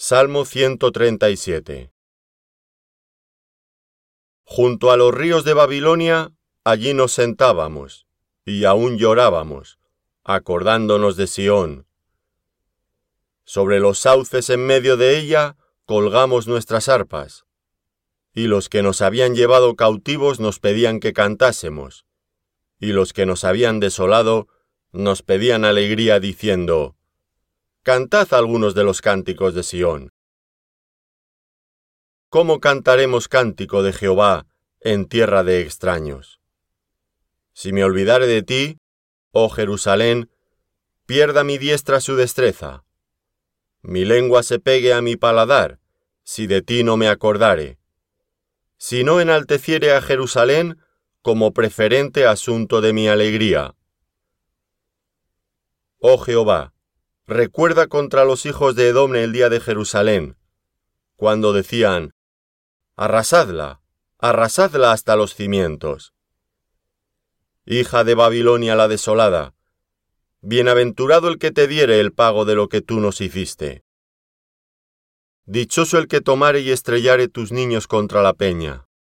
Salmo 137 Junto a los ríos de Babilonia, allí nos sentábamos, y aún llorábamos, acordándonos de Sión. Sobre los sauces en medio de ella colgamos nuestras arpas, y los que nos habían llevado cautivos nos pedían que cantásemos, y los que nos habían desolado nos pedían alegría diciendo, Cantad algunos de los cánticos de Sión. ¿Cómo cantaremos cántico de Jehová en tierra de extraños? Si me olvidare de ti, oh Jerusalén, pierda mi diestra su destreza. Mi lengua se pegue a mi paladar, si de ti no me acordare. Si no enalteciere a Jerusalén como preferente asunto de mi alegría. Oh Jehová, Recuerda contra los hijos de Edom el día de Jerusalén, cuando decían, Arrasadla, arrasadla hasta los cimientos. Hija de Babilonia la desolada, bienaventurado el que te diere el pago de lo que tú nos hiciste. Dichoso el que tomare y estrellare tus niños contra la peña.